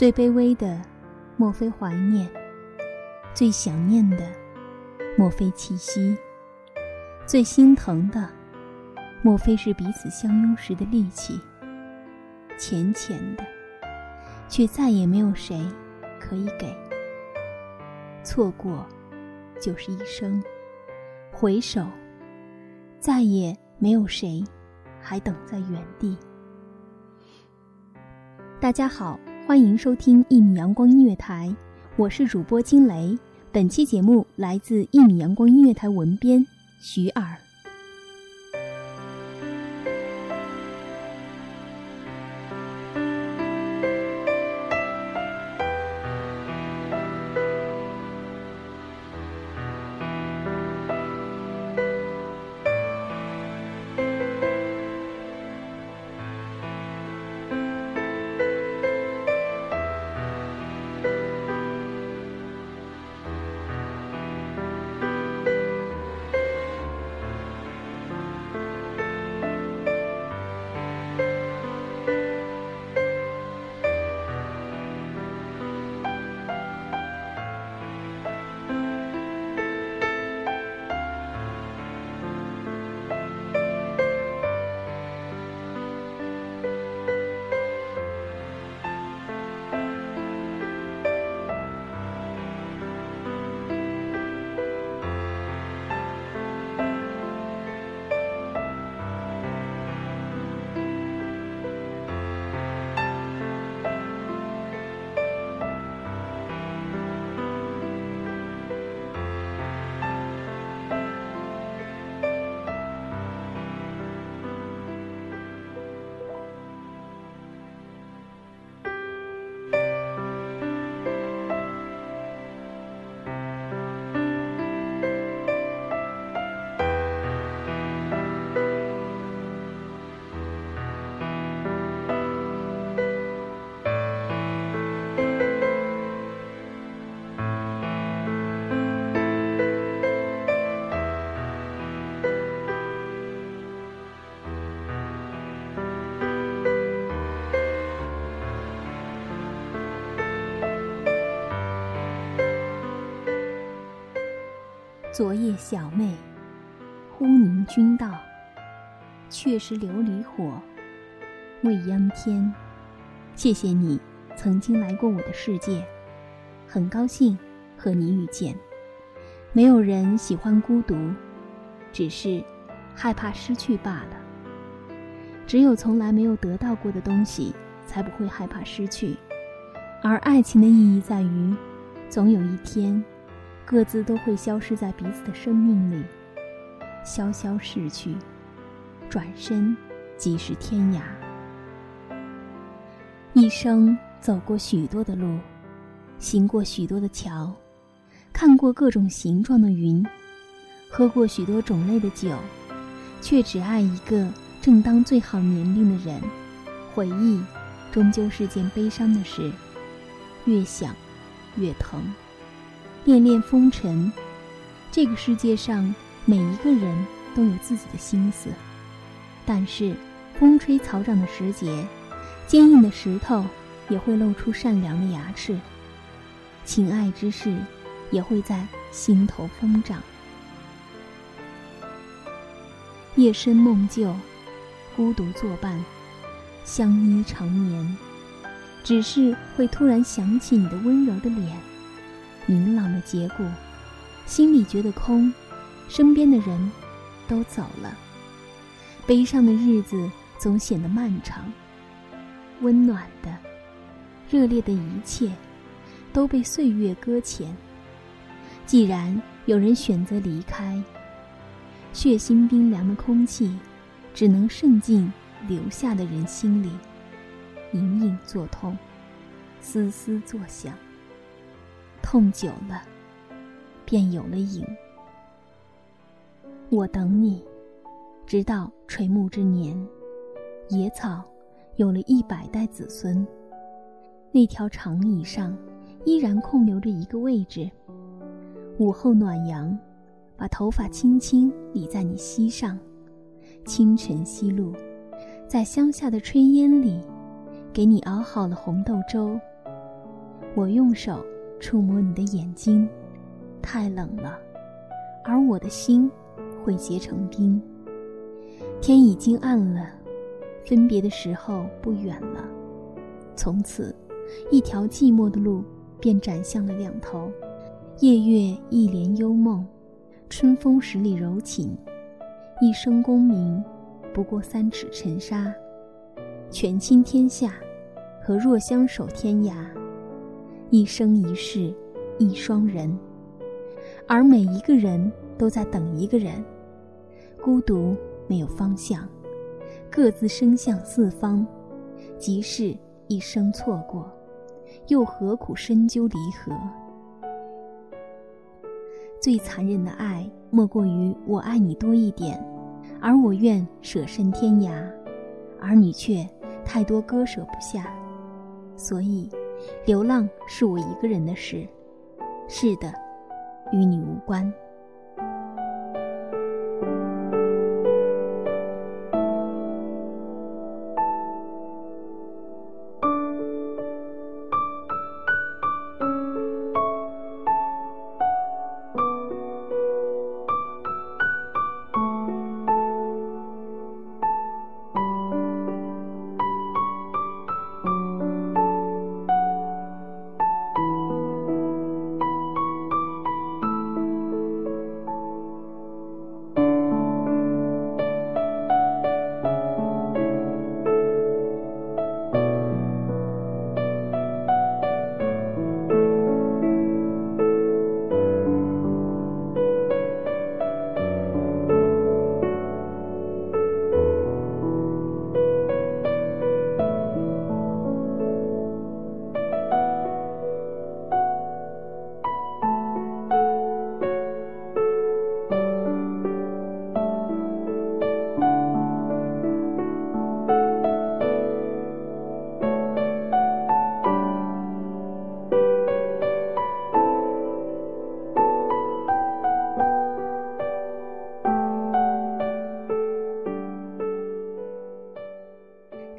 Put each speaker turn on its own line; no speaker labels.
最卑微的，莫非怀念；最想念的，莫非气息；最心疼的，莫非是彼此相拥时的力气。浅浅的，却再也没有谁可以给。错过，就是一生；回首，再也没有谁还等在原地。大家好。欢迎收听一米阳光音乐台，我是主播金雷。本期节目来自一米阳光音乐台文编徐尔。昨夜小妹，忽凝君道，却是琉璃火，未央天。谢谢你曾经来过我的世界，很高兴和你遇见。没有人喜欢孤独，只是害怕失去罢了。只有从来没有得到过的东西，才不会害怕失去。而爱情的意义在于，总有一天。各自都会消失在彼此的生命里，潇潇逝去，转身即是天涯。一生走过许多的路，行过许多的桥，看过各种形状的云，喝过许多种类的酒，却只爱一个正当最好年龄的人。回忆，终究是件悲伤的事，越想越疼。恋恋风尘。这个世界上每一个人都有自己的心思，但是风吹草长的时节，坚硬的石头也会露出善良的牙齿，情爱之事也会在心头疯长。夜深梦旧，孤独作伴，相依长眠，只是会突然想起你的温柔的脸，明朗的结果。心里觉得空，身边的人都走了，悲伤的日子总显得漫长。温暖的、热烈的一切，都被岁月搁浅。既然有人选择离开，血腥冰凉的空气，只能渗进留下的人心里，隐隐作痛，丝丝作响。痛久了。便有了影。我等你，直到垂暮之年，野草有了一百代子孙。那条长椅上，依然空留着一个位置。午后暖阳，把头发轻轻理在你膝上。清晨西路，在乡下的炊烟里，给你熬好了红豆粥。我用手触摸你的眼睛。太冷了，而我的心会结成冰。天已经暗了，分别的时候不远了。从此，一条寂寞的路便展向了两头。夜月一帘幽梦，春风十里柔情。一生功名，不过三尺尘沙。权倾天下，和若相守天涯。一生一世，一双人。而每一个人都在等一个人，孤独没有方向，各自伸向四方，即使一生错过，又何苦深究离合？最残忍的爱，莫过于我爱你多一点，而我愿舍身天涯，而你却太多割舍不下，所以，流浪是我一个人的事。是的。与你无关。